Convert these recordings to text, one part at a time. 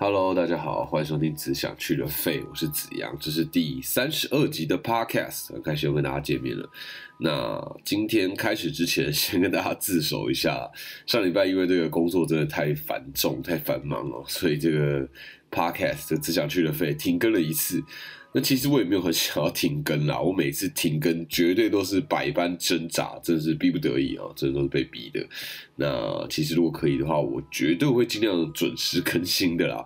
Hello，大家好，欢迎收听《只想去的废》，我是子阳，这是第三十二集的 Podcast，很开心又跟大家见面了。那今天开始之前，先跟大家自首一下，上礼拜因为这个工作真的太繁重、太繁忙了，所以这个 Podcast 只想去的废停更了一次。那其实我也没有很想要停更啦，我每次停更绝对都是百般挣扎，真是逼不得已啊，真的都是被逼的。那其实如果可以的话，我绝对会尽量准时更新的啦。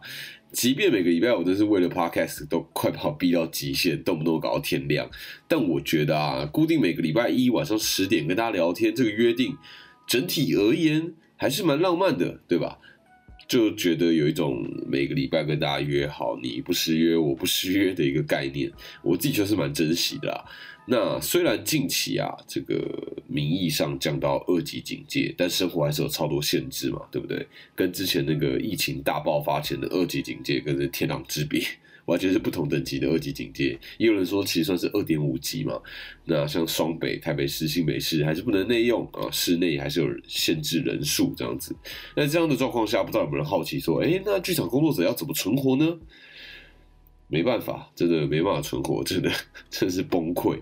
即便每个礼拜我都是为了 podcast 都快把我逼到极限，动不动搞到天亮，但我觉得啊，固定每个礼拜一晚上十点跟大家聊天这个约定，整体而言还是蛮浪漫的，对吧？就觉得有一种每个礼拜跟大家约好，你不失约，我不失约的一个概念，我自己就是蛮珍惜的啦。那虽然近期啊，这个名义上降到二级警戒，但生活还是有超多限制嘛，对不对？跟之前那个疫情大爆发前的二级警戒，跟这天壤之别。完全是不同等级的二级警戒，也有人说其实算是二点五级嘛。那像双北、台北市、新北市还是不能内用啊，室内还是有限制人数这样子。那这样的状况下，不知道有没有人好奇说，哎，那剧场工作者要怎么存活呢？没办法，真的没办法存活，真的 真是崩溃。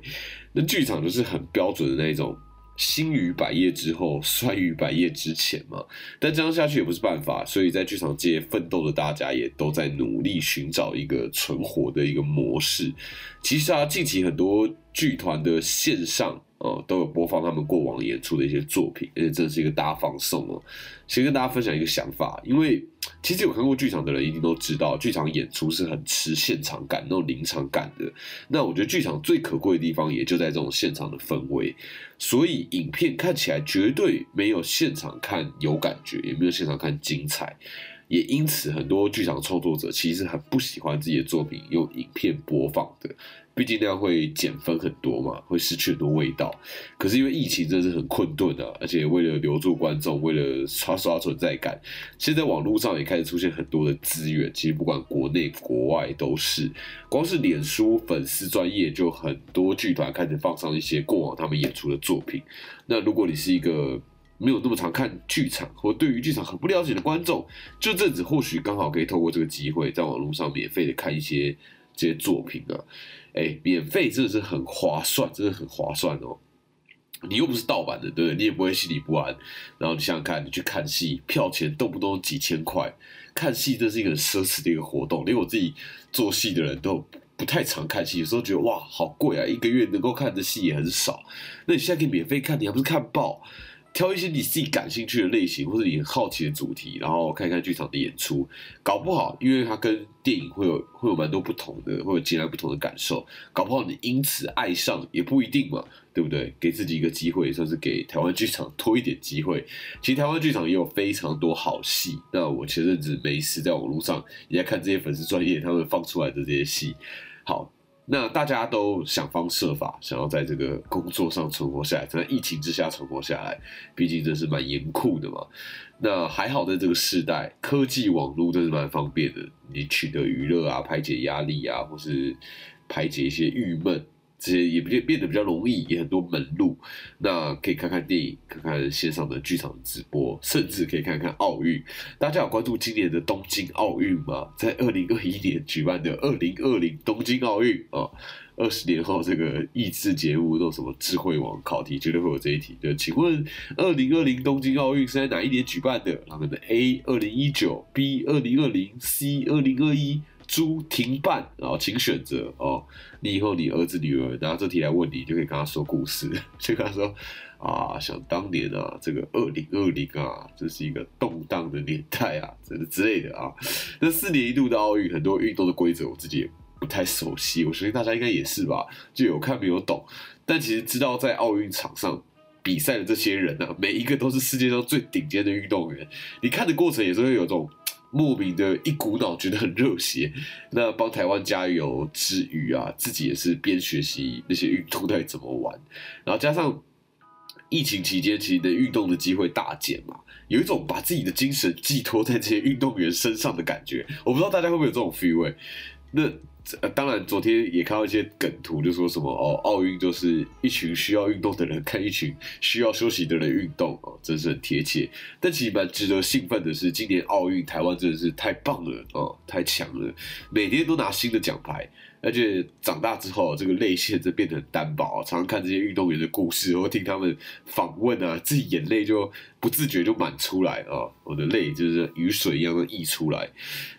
那剧场就是很标准的那一种。兴于百业之后，衰于百业之前嘛。但这样下去也不是办法，所以在剧场界奋斗的大家也都在努力寻找一个存活的一个模式。其实啊，近期很多剧团的线上。哦，都有播放他们过往演出的一些作品，而且真的是一个大放送哦。先跟大家分享一个想法，因为其实有看过剧场的人一定都知道，剧场演出是很吃现场感、那种临场感的。那我觉得剧场最可贵的地方也就在这种现场的氛围，所以影片看起来绝对没有现场看有感觉，也没有现场看精彩。也因此，很多剧场创作者其实很不喜欢自己的作品用影片播放的，毕竟那样会减分很多嘛，会失去很多味道。可是因为疫情真的是很困顿啊，而且为了留住观众，为了刷刷存在感，现在网络上也开始出现很多的资源。其实不管国内国外都是，光是脸书粉丝专业就很多剧团开始放上一些过往他们演出的作品。那如果你是一个没有那么常看剧场，或对于剧场很不了解的观众，这阵子或许刚好可以透过这个机会，在网络上免费的看一些这些作品啊！哎，免费真的是很划算，真的很划算哦！你又不是盗版的，对不对？你也不会心里不安。然后你想想看，你去看戏，票钱动不动几千块，看戏这是一个很奢侈的一个活动。连我自己做戏的人都不太常看戏，有时候觉得哇，好贵啊！一个月能够看的戏也很少。那你现在可以免费看，你还不是看爆？挑一些你自己感兴趣的类型，或者你很好奇的主题，然后看看剧场的演出，搞不好，因为它跟电影会有会有蛮多不同的，会有截然不同的感受，搞不好你因此爱上也不一定嘛，对不对？给自己一个机会，算是给台湾剧场多一点机会。其实台湾剧场也有非常多好戏，那我前阵子没事在网络上也在看这些粉丝专业他们放出来的这些戏，好。那大家都想方设法，想要在这个工作上存活下来，在疫情之下存活下来，毕竟这是蛮严酷的嘛。那还好，在这个时代，科技网络真是蛮方便的，你取得娱乐啊，排解压力啊，或是排解一些郁闷。这些也变变得比较容易，也很多门路。那可以看看电影，看看线上的剧场直播，甚至可以看看奥运。大家有关注今年的东京奥运吗？在二零二一年举办的二零二零东京奥运啊，二十年后这个益智节目都什么智慧网考题，绝对会有这一题。对，请问二零二零东京奥运是在哪一年举办的？他们的，A 二零一九，B 二零二零，C 二零二一。猪停办，然后请选择哦。你以后你儿子女儿拿这题来问你，就可以跟他说故事，就跟他说啊，想当年啊，这个二零二零啊，这是一个动荡的年代啊，这之类的啊。那四年一度的奥运，很多运动的规则我自己也不太熟悉，我相信大家应该也是吧，就有看没有懂。但其实知道在奥运场上比赛的这些人呢，每一个都是世界上最顶尖的运动员。你看的过程也是会有种。莫名的一股脑觉得很热血，那帮台湾加油之余啊，自己也是边学习那些运动到底怎么玩，然后加上疫情期间其实的运动的机会大减嘛，有一种把自己的精神寄托在这些运动员身上的感觉。我不知道大家会不会有这种 feel？那呃，当然，昨天也看到一些梗图，就说什么哦，奥运就是一群需要运动的人看一群需要休息的人运动哦，真是很贴切。但其实蛮值得兴奋的是，今年奥运台湾真的是太棒了哦，太强了，每天都拿新的奖牌。而且长大之后，这个泪腺就变得很单薄。常常看这些运动员的故事，或听他们访问啊，自己眼泪就不自觉就满出来啊。我的泪就是雨水一样的溢出来。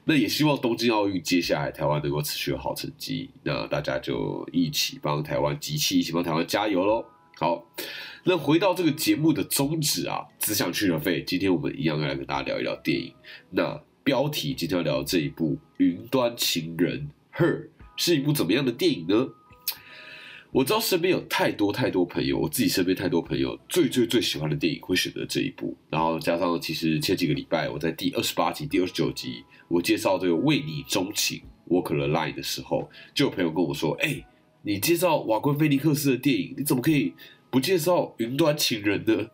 那也希望东京奥运接下来台湾能够持续好成绩。那大家就一起帮台湾集气，一起帮台湾加油喽！好，那回到这个节目的宗旨啊，只想去了费。今天我们一样要来跟大家聊一聊电影。那标题今天要聊这一部《云端情人》Her。是一部怎么样的电影呢？我知道身边有太多太多朋友，我自己身边太多朋友最最最喜欢的电影会选择这一部。然后加上其实前几个礼拜我在第二十八集、第二十九集我介绍这个为你钟情 Walk the Line 的时候，就有朋友跟我说：“哎，你介绍瓦昆菲尼克斯的电影，你怎么可以不介绍云端情人呢？”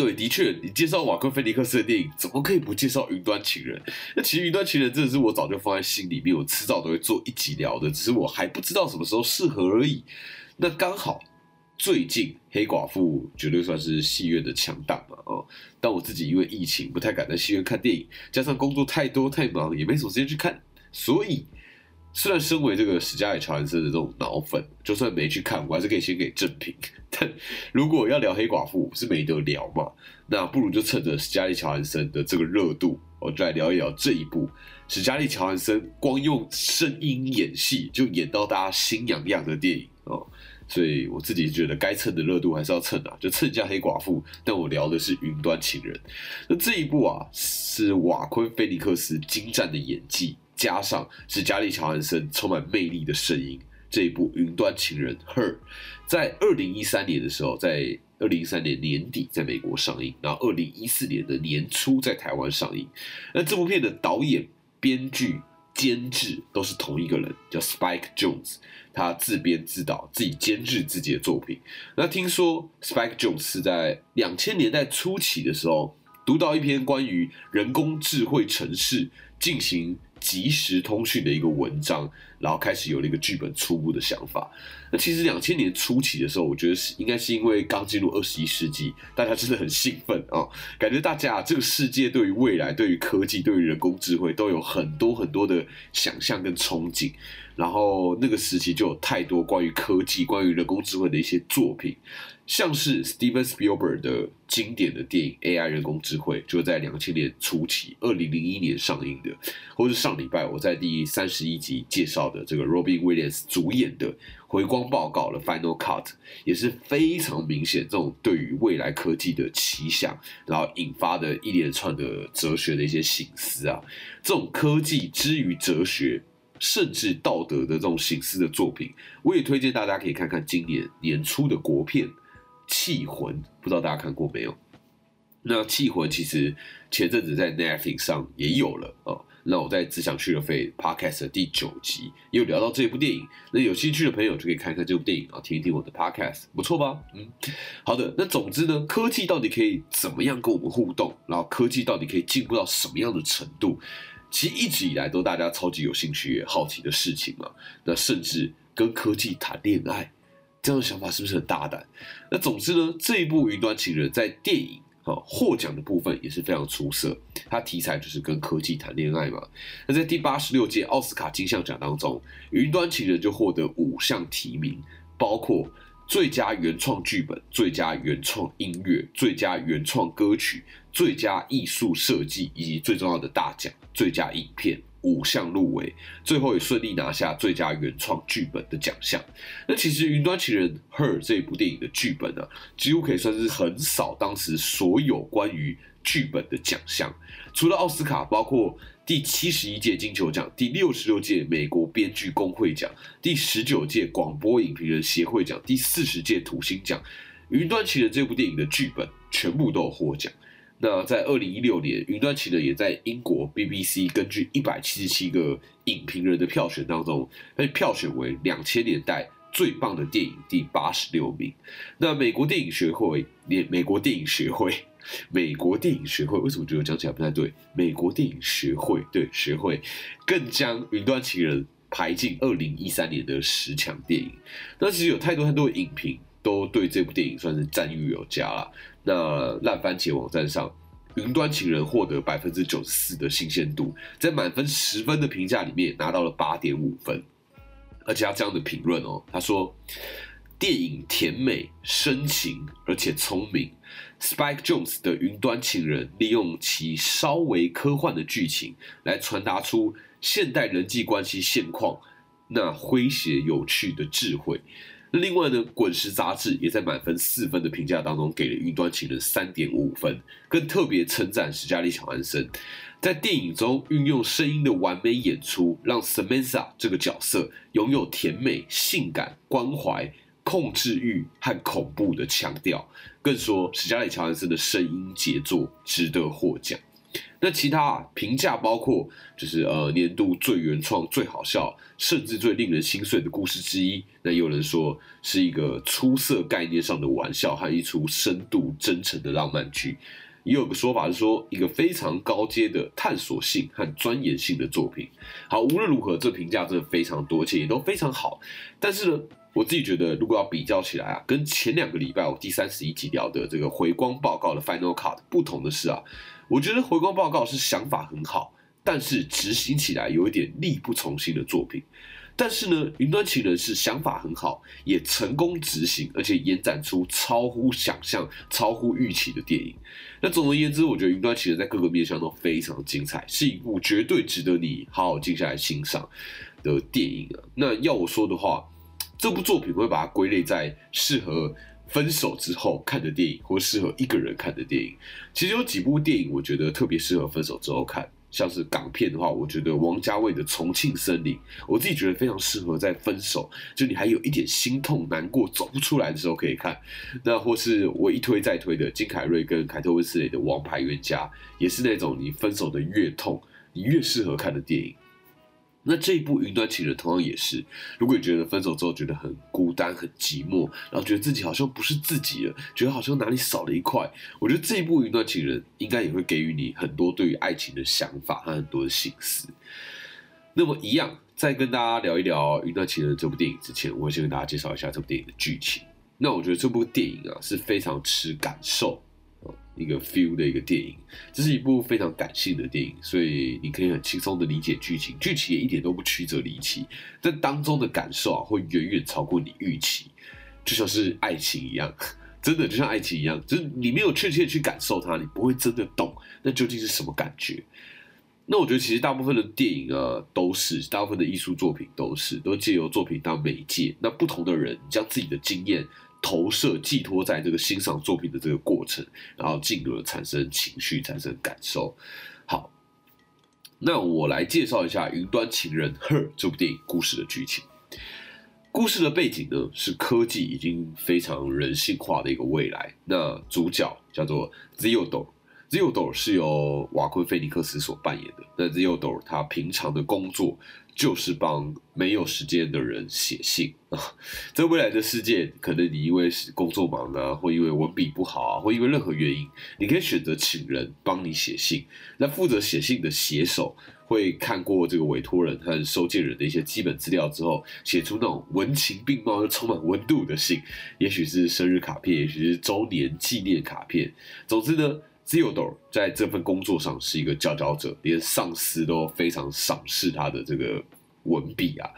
对，的确，你介绍瓦昆菲尼克斯的电影，怎么可以不介绍《云端情人》？那其实《云端情人》真的是我早就放在心里面，我迟早都会做一集聊的，只是我还不知道什么时候适合而已。那刚好最近《黑寡妇》绝对算是戏院的强档嘛，哦，但我自己因为疫情不太敢在戏院看电影，加上工作太多太忙，也没什么时间去看，所以。虽然身为这个史嘉丽·乔安森的这种脑粉，就算没去看，我还是可以先给正评。但如果要聊黑寡妇，是没得聊嘛？那不如就趁着史嘉丽·乔安森的这个热度，我就来聊一聊这一部史嘉丽·乔安森光用声音演戏就演到大家心痒痒的电影哦。所以我自己觉得该蹭的热度还是要蹭啊，就蹭一下黑寡妇。但我聊的是《云端情人》，那这一部啊是瓦昆·菲尼克斯精湛的演技。加上是加利·乔汉森充满魅力的声音，这一部《云端情人》Her，在二零一三年的时候，在二零一三年年底在美国上映，然后二零一四年的年初在台湾上映。那这部片的导演、编剧、监制都是同一个人，叫 Spike Jones，他自编自导，自己监制自己的作品。那听说 Spike Jones 是在两千年代初期的时候，读到一篇关于人工智慧城市进行。即时通讯的一个文章，然后开始有了一个剧本初步的想法。那其实两千年初期的时候，我觉得是应该是因为刚进入二十一世纪，大家真的很兴奋啊，感觉大家这个世界对于未来、对于科技、对于人工智慧都有很多很多的想象跟憧憬。然后那个时期就有太多关于科技、关于人工智慧的一些作品。像是 Steven Spielberg 的经典的电影《AI 人工智慧》，就在两千年初期，二零零一年上映的，或是上礼拜我在第三十一集介绍的这个 Robin Williams 主演的《回光报告》的 Final Cut，也是非常明显这种对于未来科技的奇想，然后引发的一连串的哲学的一些醒思啊，这种科技之于哲学，甚至道德的这种醒思的作品，我也推荐大家可以看看今年年初的国片。气魂不知道大家看过没有？那气魂其实前阵子在 Netflix 上也有了哦。那我在只想去了飞 Podcast 的第九集也有聊到这部电影。那有兴趣的朋友就可以看看这部电影啊，听一听我的 Podcast，不错吧？嗯，好的。那总之呢，科技到底可以怎么样跟我们互动？然后科技到底可以进步到什么样的程度？其实一直以来都大家超级有兴趣也好奇的事情嘛。那甚至跟科技谈恋爱。这样的想法是不是很大胆？那总之呢，这一部《云端情人》在电影啊获奖的部分也是非常出色。它题材就是跟科技谈恋爱嘛。那在第八十六届奥斯卡金像奖当中，《云端情人》就获得五项提名，包括最佳原创剧本、最佳原创音乐、最佳原创歌曲、最佳艺术设计，以及最重要的大奖——最佳影片。五项入围，最后也顺利拿下最佳原创剧本的奖项。那其实《云端情人》Her 这部电影的剧本呢，几乎可以算是横扫当时所有关于剧本的奖项。除了奥斯卡，包括第七十一届金球奖、第六十六届美国编剧工会奖、第十九届广播影评人协会奖、第四十届土星奖，《云端情人》这部电影的剧本全部都有获奖。那在二零一六年，《云端情人》也在英国 BBC 根据一百七十七个影评人的票选当中，被票选为两千年代最棒的电影第八十六名。那美国电影学会，连美国电影学会，美国电影学会为什么觉得讲起来不太对？美国电影学会对学会更将《云端情人》排进二零一三年的十强电影。那其实有太多太多的影评都对这部电影算是赞誉有加了。那烂番茄网站上，《云端情人》获得百分之九十四的新鲜度，在满分十分的评价里面拿到了八点五分。而且他这样的评论哦，他说电影甜美、深情，而且聪明。Spike Jones 的《云端情人》利用其稍微科幻的剧情来传达出现代人际关系现况那诙谐有趣的智慧。另外呢，《滚石》杂志也在满分四分的评价当中给了《云端情人》三点五分，更特别称赞史嘉丽·乔安森在电影中运用声音的完美演出，让 Samantha 这个角色拥有甜美、性感、关怀、控制欲和恐怖的腔调。更说史嘉丽·乔安森的声音杰作值得获奖。那其他评价包括，就是呃年度最原创、最好笑，甚至最令人心碎的故事之一。那有人说是一个出色概念上的玩笑和一出深度真诚的浪漫剧。也有个说法是说，一个非常高阶的探索性和钻研性的作品。好，无论如何，这评价真的非常多，而且也都非常好。但是呢，我自己觉得，如果要比较起来啊，跟前两个礼拜我第三十一集聊的这个回光报告的 Final Cut 不同的是啊。我觉得回光报告是想法很好，但是执行起来有一点力不从心的作品。但是呢，云端情人是想法很好，也成功执行，而且延展出超乎想象、超乎预期的电影。那总而言之，我觉得云端情人在各个面向都非常精彩，是一部绝对值得你好好静下来欣赏的电影啊。那要我说的话，这部作品会把它归类在适合。分手之后看的电影，或适合一个人看的电影，其实有几部电影我觉得特别适合分手之后看。像是港片的话，我觉得王家卫的《重庆森林》，我自己觉得非常适合在分手，就你还有一点心痛、难过、走不出来的时候可以看。那或是我一推再推的金凯瑞跟凯特温斯雷的《王牌冤家》，也是那种你分手的越痛，你越适合看的电影。那这一部《云端情人》同样也是，如果你觉得分手之后觉得很孤单、很寂寞，然后觉得自己好像不是自己了，觉得好像哪里少了一块，我觉得这一部《云端情人》应该也会给予你很多对于爱情的想法和很多的心思。那么，一样在跟大家聊一聊《云端情人》这部电影之前，我会先跟大家介绍一下这部电影的剧情。那我觉得这部电影啊是非常吃感受。一个 feel 的一个电影，这是一部非常感性的电影，所以你可以很轻松的理解剧情，剧情也一点都不曲折离奇，但当中的感受啊会远远超过你预期，就像是爱情一样，真的就像爱情一样，就是你没有确切去感受它，你不会真的懂那究竟是什么感觉。那我觉得其实大部分的电影啊都是，大部分的艺术作品都是，都借由作品当媒介，那不同的人将自己的经验。投射寄托在这个欣赏作品的这个过程，然后进而产生情绪、产生感受。好，那我来介绍一下《云端情人》Her 这部电影故事的剧情。故事的背景呢是科技已经非常人性化的一个未来。那主角叫做 Zildor，Zildor 是由瓦昆菲尼克斯所扮演的。那 Zildor 他平常的工作。就是帮没有时间的人写信啊！在未来的世界，可能你因为工作忙啊，或因为文笔不好啊，或因为任何原因，你可以选择请人帮你写信。那负责写信的写手会看过这个委托人和收件人的一些基本资料之后，写出那种文情并茂又充满温度的信，也许是生日卡片，也许是周年纪念卡片。总之呢。Zildo 在这份工作上是一个佼佼者，连上司都非常赏识他的这个文笔啊。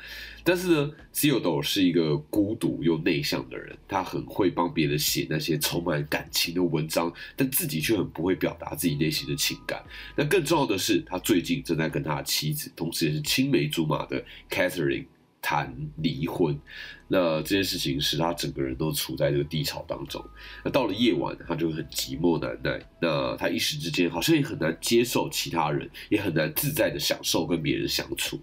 但是呢 zildo 是一个孤独又内向的人，他很会帮别人写那些充满感情的文章，但自己却很不会表达自己内心的情感。那更重要的是，他最近正在跟他的妻子，同时也是青梅竹马的 Catherine。谈离婚，那这件事情使他整个人都处在这个低潮当中。那到了夜晚，他就很寂寞难耐。那他一时之间好像也很难接受其他人，也很难自在的享受跟别人相处。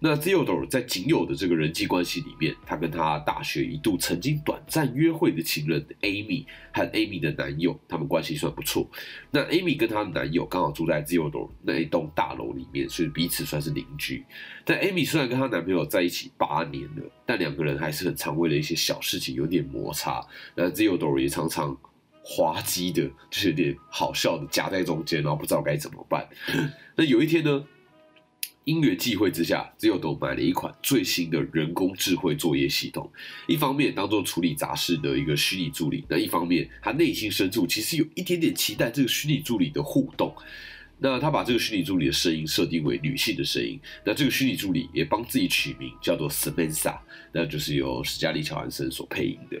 那 Theodore 在仅有的这个人际关系里面，他跟他大学一度曾经短暂约会的情人 Amy 和 Amy 的男友，他们关系算不错。那 Amy 跟她的男友刚好住在 Theodore 那一栋大楼里面，所以彼此算是邻居。但 Amy 虽然跟她男朋友在一起八年了，但两个人还是很常为了一些小事情有点摩擦。那 Theodore 也常常滑稽的，就是有点好笑的夹在中间，然后不知道该怎么办。那有一天呢？因缘际会之下，自由斗买了一款最新的人工智慧作业系统，一方面当做处理杂事的一个虚拟助理，那一方面他内心深处其实有一点点期待这个虚拟助理的互动。那他把这个虚拟助理的声音设定为女性的声音，那这个虚拟助理也帮自己取名叫做 Samantha，那就是由史嘉丽乔安森所配音的。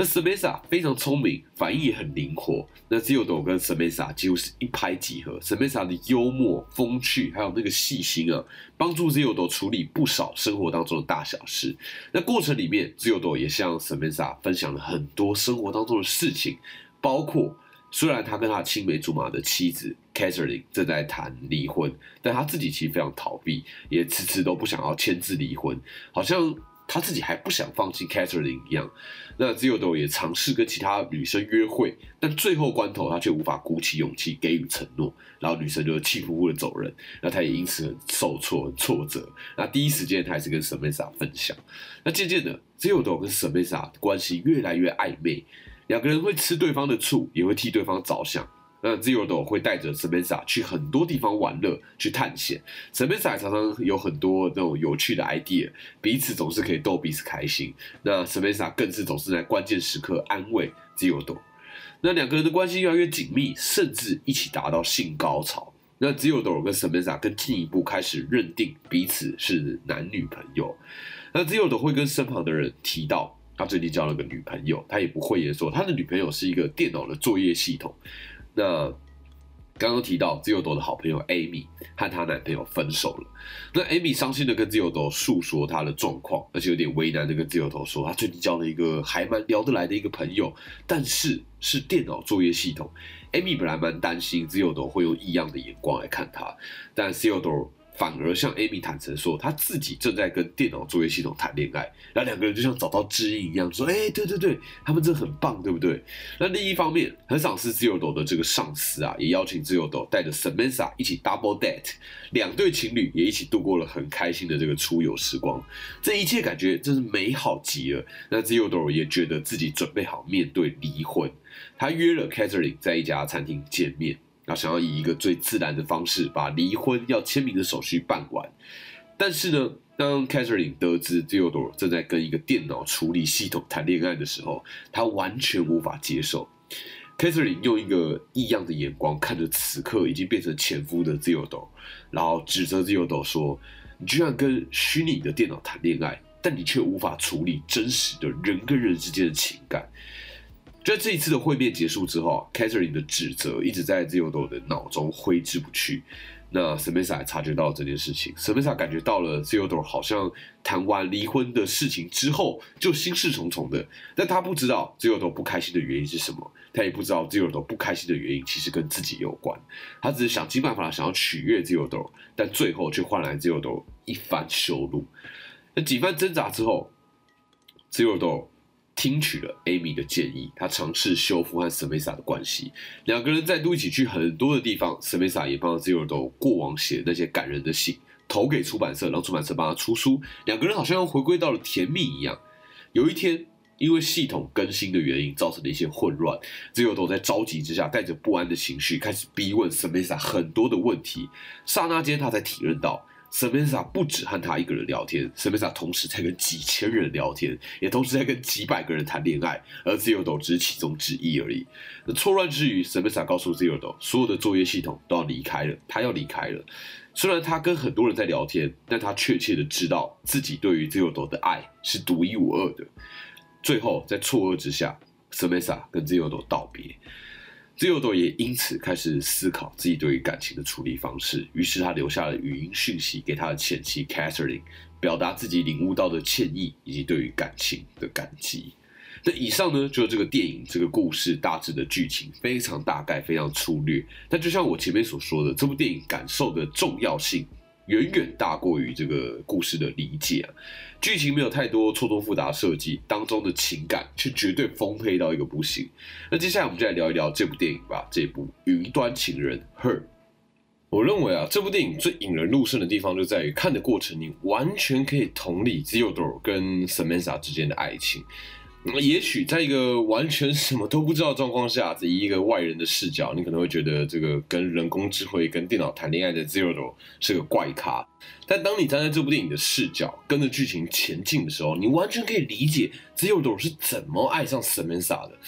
那 Samantha 非常聪明，反应也很灵活。那 z i o d o 跟 Samantha 几乎是一拍即合。Samantha 的幽默、风趣，还有那个细心啊，帮助 z i o d o 处理不少生活当中的大小事。那过程里面 z i o d o 也向 Samantha 分享了很多生活当中的事情，包括虽然他跟他青梅竹马的妻子 Catherine 正在谈离婚，但他自己其实非常逃避，也迟迟都不想要签字离婚，好像。他自己还不想放弃 Catherine 一样，那 z i o d o 也尝试跟其他女生约会，但最后关头他却无法鼓起勇气给予承诺，然后女生就气呼呼的走人，那他也因此很受挫、很挫折。那第一时间他还是跟 s a m a n a 分享，那渐渐的 z i o d o 跟 s a m a n a 关系越来越暧昧，两个人会吃对方的醋，也会替对方着想。那 Zero 会带着 Samantha 去很多地方玩乐、去探险。Samantha 常常有很多那种有趣的 idea，彼此总是可以逗彼此开心。那 Samantha 更是总是在关键时刻安慰 Zero。那两个人的关系越来越紧密，甚至一起达到性高潮。那 Zero 跟 Samantha 更进一步开始认定彼此是男女朋友。那 Zero 会跟身旁的人提到，他最近交了个女朋友，他也不会言说他的女朋友是一个电脑的作业系统。那刚刚提到自由朵的好朋友 Amy 和她男朋友分手了，那 Amy 伤心的跟自由朵诉说她的状况，而且有点为难的跟自由朵说，她最近交了一个还蛮聊得来的一个朋友，但是是电脑作业系统。Amy 本来蛮担心自由朵会用异样的眼光来看她，但自由朵。反而向 Amy 坦诚说，他自己正在跟电脑作业系统谈恋爱，然后两个人就像找到知音一样，说：“哎，对对对，他们真的很棒，对不对？”那另一方面，很赏识自由斗的这个上司啊，也邀请自由斗带着 Samantha 一起 double date，两对情侣也一起度过了很开心的这个出游时光，这一切感觉真是美好极了。那自由斗也觉得自己准备好面对离婚，他约了 Catherine 在一家餐厅见面。他想要以一个最自然的方式把离婚要签名的手续办完，但是呢，当 Catherine 得知 Theodore 正在跟一个电脑处理系统谈恋爱的时候，他完全无法接受。Catherine 用一个异样的眼光看着此刻已经变成前夫的 Theodore，然后指责 Theodore 说：“你居然跟虚拟的电脑谈恋爱，但你却无法处理真实的人跟人之间的情感。”在这一次的会面结束之后，Catherine 的指责一直在自由斗的脑中挥之不去。那 Samantha 察觉到这件事情，Samantha 感觉到了自由斗好像谈完离婚的事情之后就心事重重的，但他不知道自由斗不开心的原因是什么，他也不知道自由斗不开心的原因其实跟自己有关。他只是想尽办法想要取悦自由斗，但最后却换来自由斗一番羞辱。那几番挣扎之后，自由斗。听取了 Amy 的建议，他尝试修复和 Samantha 的关系，两个人再度一起去很多的地方。Samantha 也帮 Zero 过往写那些感人的信投给出版社，让出版社帮他出书。两个人好像又回归到了甜蜜一样。有一天，因为系统更新的原因，造成了一些混乱，Zero 在着急之下，带着不安的情绪，开始逼问 Samantha 很多的问题。刹那间，他才体认到。S a m a n t a 不止和他一个人聊天 s a m a n t a 同时在跟几千人聊天，也同时在跟几百个人谈恋爱，而 Zero 只是其中之一而已。那错乱之余 s a m a n t a 告诉 Zero，所有的作业系统都要离开了，他要离开了。虽然他跟很多人在聊天，但他确切的知道自己对于 Zero 的爱是独一无二的。最后，在错愕之下 s a m a n t a 跟 Zero 道别。自由度也因此开始思考自己对于感情的处理方式，于是他留下了语音讯息给他的前妻 Catherine，表达自己领悟到的歉意以及对于感情的感激。那以上呢，就是这个电影这个故事大致的剧情，非常大概，非常粗略。但就像我前面所说的，这部电影感受的重要性。远远大过于这个故事的理解啊，剧情没有太多错综复杂设计，当中的情感却绝对丰沛到一个不行。那接下来我们就来聊一聊这部电影吧，这部《云端情人》Her。我认为啊，这部电影最引人入胜的地方就在于看的过程，你完全可以同理 Theodore 跟 Samantha 之间的爱情。那么也许在一个完全什么都不知道的状况下，以一个外人的视角，你可能会觉得这个跟人工智慧、跟电脑谈恋爱的 Zero 是个怪咖。但当你站在这部电影的视角，跟着剧情前进的时候，你完全可以理解 Zero 是怎么爱上 Samantha 的。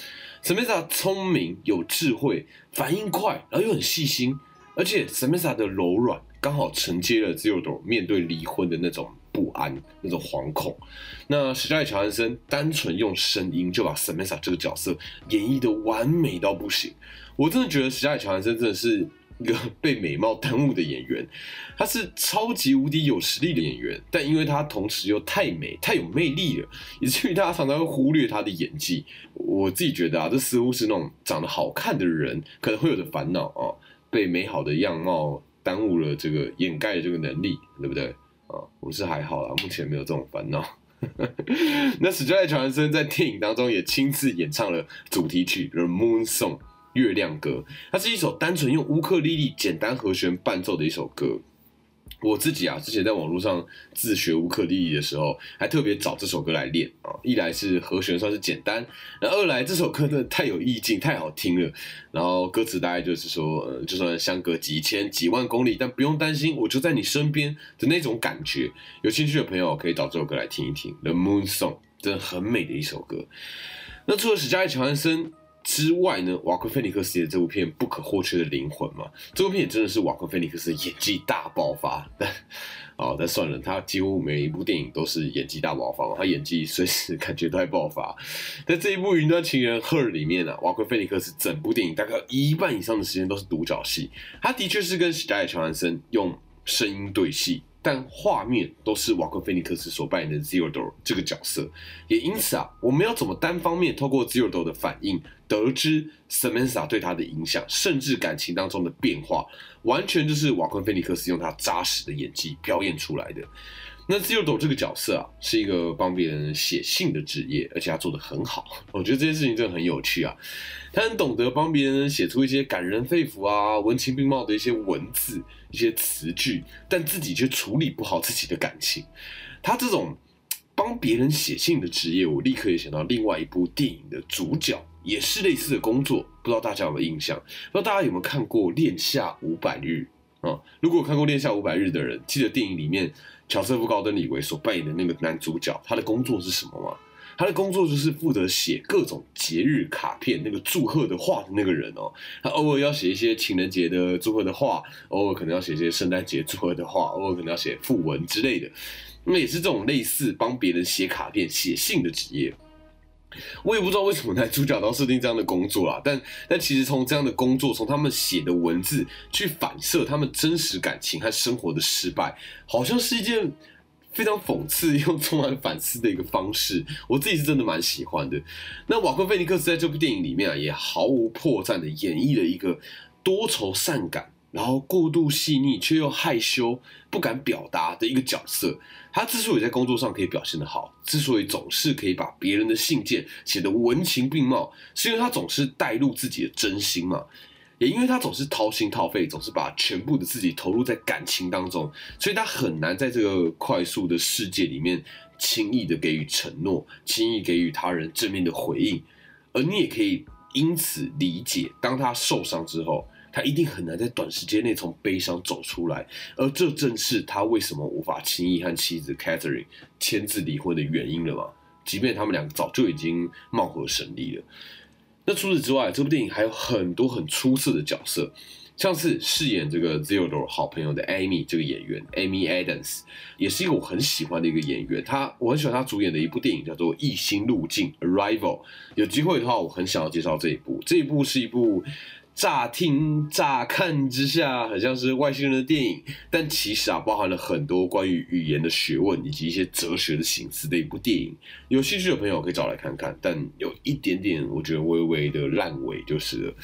Samantha 聪明、有智慧、反应快，然后又很细心，而且 Samantha 的柔软刚好承接了 Zero 面对离婚的那种。不安那种惶恐，那史嘉丽·乔安森单纯用声音就把 Samantha 这个角色演绎的完美到不行。我真的觉得史嘉丽·乔安森真的是一个被美貌耽误的演员。他是超级无敌有实力的演员，但因为他同时又太美、太有魅力了，以至于大家常常会忽略他的演技。我自己觉得啊，这似乎是那种长得好看的人可能会有的烦恼啊，被美好的样貌耽误了这个掩盖这个能力，对不对？啊，我是还好啦，目前没有这种烦恼。那史嘉丽·乔安森在电影当中也亲自演唱了主题曲《The Moon Song》月亮歌，它是一首单纯用乌克丽丽简单和弦伴奏的一首歌。我自己啊，之前在网络上自学乌克丽丽的时候，还特别找这首歌来练啊。一来是和弦算是简单，那二来这首歌真的太有意境，太好听了。然后歌词大概就是说，就算相隔几千几万公里，但不用担心，我就在你身边的那种感觉。有兴趣的朋友可以找这首歌来听一听，《The Moon Song》真的很美的一首歌。那除了史嘉丽·乔安森。之外呢，瓦昆菲尼克斯的这部片不可或缺的灵魂嘛，这部片也真的是瓦昆菲尼克斯演技大爆发。但，哦，但算了，他几乎每一部电影都是演技大爆发嘛，他演技随时 感觉都在爆发。在这一部《云端情人》Her 里面呢，瓦昆菲尼克斯整部电影大概一半以上的时间都是独角戏，他的确是跟史嘉丽·乔安森用声音对戏。但画面都是瓦昆菲尼克斯所扮演的 Zero Do 这个角色，也因此啊，我们要怎么单方面透过 Zero Do 的反应得知 Samantha 对他的影响，甚至感情当中的变化，完全就是瓦昆菲尼克斯用他扎实的演技表演出来的。那 Zero 这个角色啊，是一个帮别人写信的职业，而且他做的很好。我觉得这件事情真的很有趣啊。他很懂得帮别人写出一些感人肺腑啊、文情并茂的一些文字、一些词句，但自己却处理不好自己的感情。他这种帮别人写信的职业，我立刻也想到另外一部电影的主角，也是类似的工作。不知道大家有没有印象？不知道大家有没有看过《恋夏五百日》啊？如果看过《恋夏五百日》的人，记得电影里面。乔瑟夫·高登·李维所扮演的那个男主角，他的工作是什么吗？他的工作就是负责写各种节日卡片、那个祝贺的话的那个人哦。他偶尔要写一些情人节的祝贺的话，偶尔可能要写一些圣诞节祝贺的话，偶尔可能要写讣文之类的。那也是这种类似帮别人写卡片、写信的职业。我也不知道为什么男主角要设定这样的工作啦，但但其实从这样的工作，从他们写的文字去反射他们真实感情和生活的失败，好像是一件非常讽刺又充满反思的一个方式。我自己是真的蛮喜欢的。那瓦昆菲尼克斯在这部电影里面啊，也毫无破绽的演绎了一个多愁善感。然后过度细腻却又害羞不敢表达的一个角色，他之所以在工作上可以表现得好，之所以总是可以把别人的信件写得文情并茂，是因为他总是带入自己的真心嘛，也因为他总是掏心掏肺，总是把全部的自己投入在感情当中，所以他很难在这个快速的世界里面轻易的给予承诺，轻易给予他人正面的回应，而你也可以因此理解，当他受伤之后。他一定很难在短时间内从悲伤走出来，而这正是他为什么无法轻易和妻子 Catherine 签字离婚的原因了嘛？即便他们两个早就已经貌合神离了。那除此之外，这部电影还有很多很出色的角色，像是饰演这个 Zero 好朋友的 Amy 这个演员 Amy Adams，也是一个我很喜欢的一个演员。他我很喜欢他主演的一部电影叫做《异星路径》Arrival。有机会的话，我很想要介绍这一部。这一部是一部。乍听乍看之下，很像是外星人的电影，但其实啊，包含了很多关于语言的学问以及一些哲学的形式的一部电影。有兴趣的朋友可以找来看看，但有一点点，我觉得微微的烂尾就是了。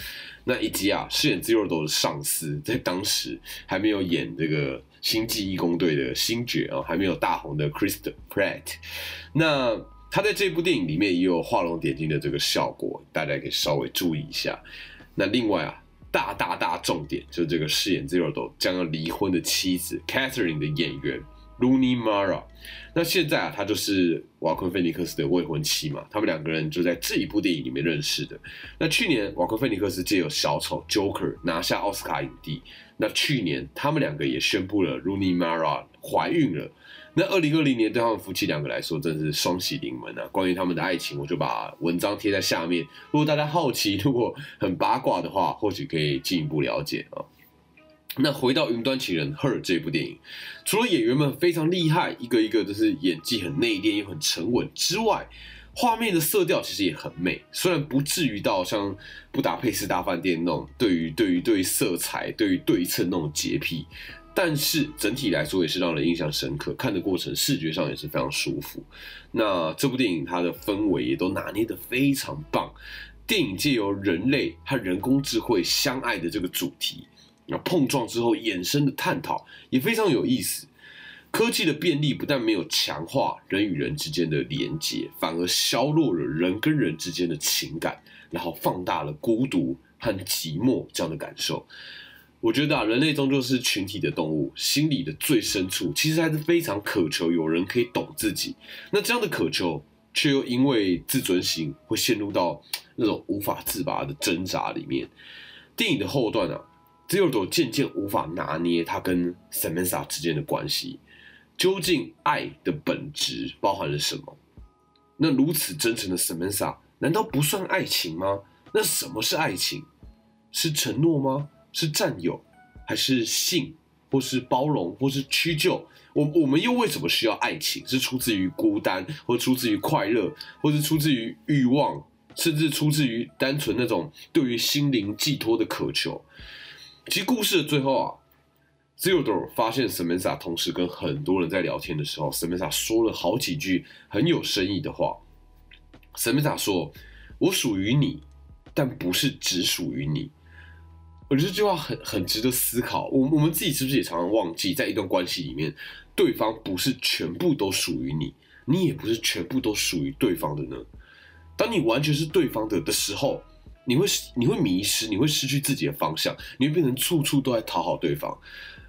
那以及啊，饰演 Zero 的上司，在当时还没有演这个星际义工队的星爵啊，还没有大红的 Christ Pratt，那他在这部电影里面也有画龙点睛的这个效果，大家可以稍微注意一下。那另外啊，大大大重点就是这个饰演 Zero 将要离婚的妻子 Catherine 的演员 Rooney Mara。那现在啊，她就是瓦昆菲尼克斯的未婚妻嘛，他们两个人就在这一部电影里面认识的。那去年瓦昆菲尼克斯借由小丑 Joker 拿下奥斯卡影帝，那去年他们两个也宣布了 Rooney Mara 怀孕了。那二零二零年对他们夫妻两个来说，真的是双喜临门啊！关于他们的爱情，我就把文章贴在下面。如果大家好奇，如果很八卦的话，或许可以进一步了解啊。那回到《云端情人》Her 这部电影，除了演员们非常厉害，一个一个都是演技很内敛又很沉稳之外，画面的色调其实也很美。虽然不至于到像《布达佩斯大饭店》那种对于对于对于色彩、对于对称那种洁癖。但是整体来说也是让人印象深刻，看的过程视觉上也是非常舒服。那这部电影它的氛围也都拿捏的非常棒。电影借由人类和人工智慧相爱的这个主题，那碰撞之后衍生的探讨也非常有意思。科技的便利不但没有强化人与人之间的连接，反而削弱了人跟人之间的情感，然后放大了孤独和寂寞这样的感受。我觉得啊，人类终究是群体的动物，心里的最深处其实还是非常渴求有人可以懂自己。那这样的渴求，却又因为自尊心会陷入到那种无法自拔的挣扎里面。电影的后段啊 z e r o 渐渐无法拿捏他跟 Samantha 之间的关系，究竟爱的本质包含了什么？那如此真诚的 Samantha，难道不算爱情吗？那什么是爱情？是承诺吗？是占有，还是性，或是包容，或是屈就？我我们又为什么需要爱情？是出自于孤单，或出自于快乐，或是出自于欲望，甚至出自于单纯那种对于心灵寄托的渴求？其实故事的最后啊 z e o d o r 发现 Samantha 同时跟很多人在聊天的时候，Samantha 说了好几句很有深意的话。Samantha 说：“我属于你，但不是只属于你。”我觉得这句话很很值得思考。我我们自己是不是也常常忘记，在一段关系里面，对方不是全部都属于你，你也不是全部都属于对方的呢？当你完全是对方的的时候，你会你会迷失，你会失去自己的方向，你会变成处处都在讨好对方。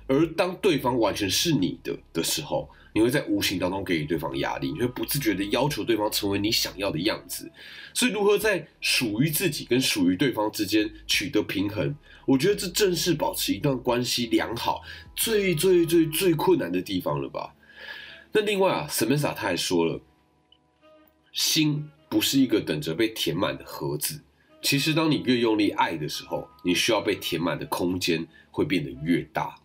而当对方完全是你的的时候，你会在无形当中给予对方压力，你会不自觉的要求对方成为你想要的样子。所以，如何在属于自己跟属于对方之间取得平衡，我觉得这正是保持一段关系良好最最最最困难的地方了吧？那另外啊，Samantha 他还说了，心不是一个等着被填满的盒子。其实，当你越用力爱的时候，你需要被填满的空间会变得越大。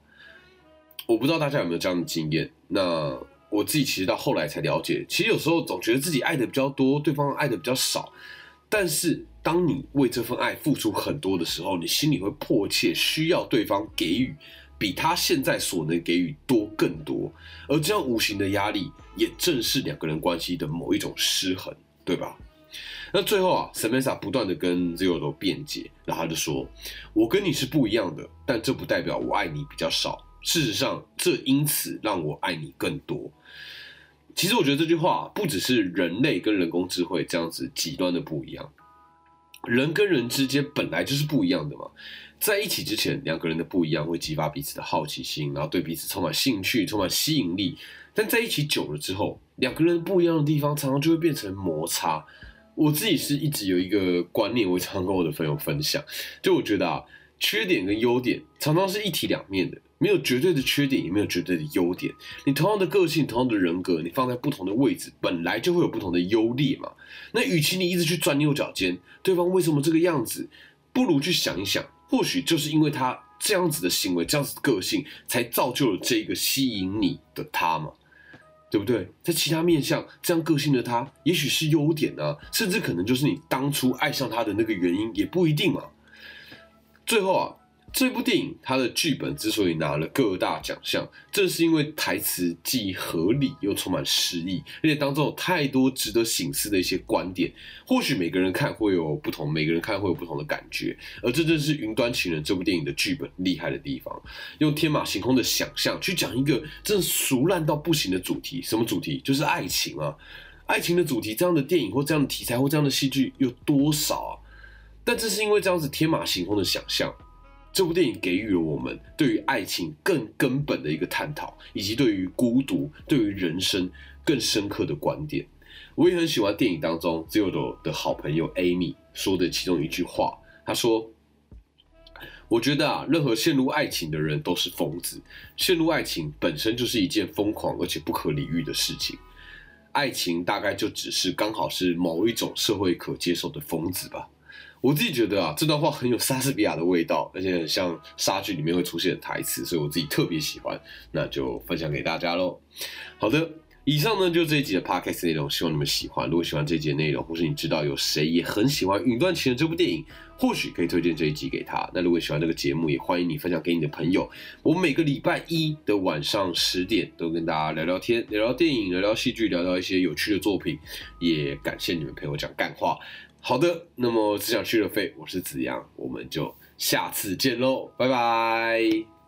我不知道大家有没有这样的经验。那我自己其实到后来才了解，其实有时候总觉得自己爱的比较多，对方爱的比较少。但是当你为这份爱付出很多的时候，你心里会迫切需要对方给予比他现在所能给予多更多。而这样无形的压力，也正是两个人关系的某一种失衡，对吧？那最后啊，Samantha 不断的跟 Zero 都辩解，然后他就说：“我跟你是不一样的，但这不代表我爱你比较少。”事实上，这因此让我爱你更多。其实，我觉得这句话不只是人类跟人工智慧这样子极端的不一样，人跟人之间本来就是不一样的嘛。在一起之前，两个人的不一样会激发彼此的好奇心，然后对彼此充满兴趣、充满吸引力。但在一起久了之后，两个人不一样的地方常常就会变成摩擦。我自己是一直有一个观念，我常常跟我的朋友分享，就我觉得啊，缺点跟优点常常是一体两面的。没有绝对的缺点，也没有绝对的优点。你同样的个性，同样的人格，你放在不同的位置，本来就会有不同的优劣嘛。那与其你一直去钻牛角尖，对方为什么这个样子，不如去想一想，或许就是因为他这样子的行为，这样子的个性，才造就了这个吸引你的他嘛，对不对？在其他面相，这样个性的他，也许是优点呢，甚至可能就是你当初爱上他的那个原因，也不一定嘛。最后啊。这部电影它的剧本之所以拿了各大奖项，正是因为台词既合理又充满诗意，而且当中有太多值得醒思的一些观点。或许每个人看会有不同，每个人看会有不同的感觉。而这正是《云端情人》这部电影的剧本厉害的地方，用天马行空的想象去讲一个真俗烂到不行的主题。什么主题？就是爱情啊！爱情的主题，这样的电影或这样的题材或这样的戏剧有多少啊？但正是因为这样子天马行空的想象。这部电影给予了我们对于爱情更根本的一个探讨，以及对于孤独、对于人生更深刻的观点。我也很喜欢电影当中 z e o d 的好朋友 Amy 说的其中一句话，他说。我觉得啊，任何陷入爱情的人都是疯子。陷入爱情本身就是一件疯狂而且不可理喻的事情。爱情大概就只是刚好是某一种社会可接受的疯子吧。我自己觉得啊，这段话很有莎士比亚的味道，而且很像莎剧里面会出现的台词，所以我自己特别喜欢。那就分享给大家喽。好的。以上呢就是这一集的 podcast 内容，希望你们喜欢。如果喜欢这一集内容，或是你知道有谁也很喜欢《云端情人》这部电影，或许可以推荐这一集给他。那如果喜欢这个节目，也欢迎你分享给你的朋友。我每个礼拜一的晚上十点都跟大家聊聊天，聊聊电影，聊聊戏剧，聊聊一些有趣的作品。也感谢你们陪我讲干话。好的，那么只想去了费，我是子阳，我们就下次见喽，拜拜。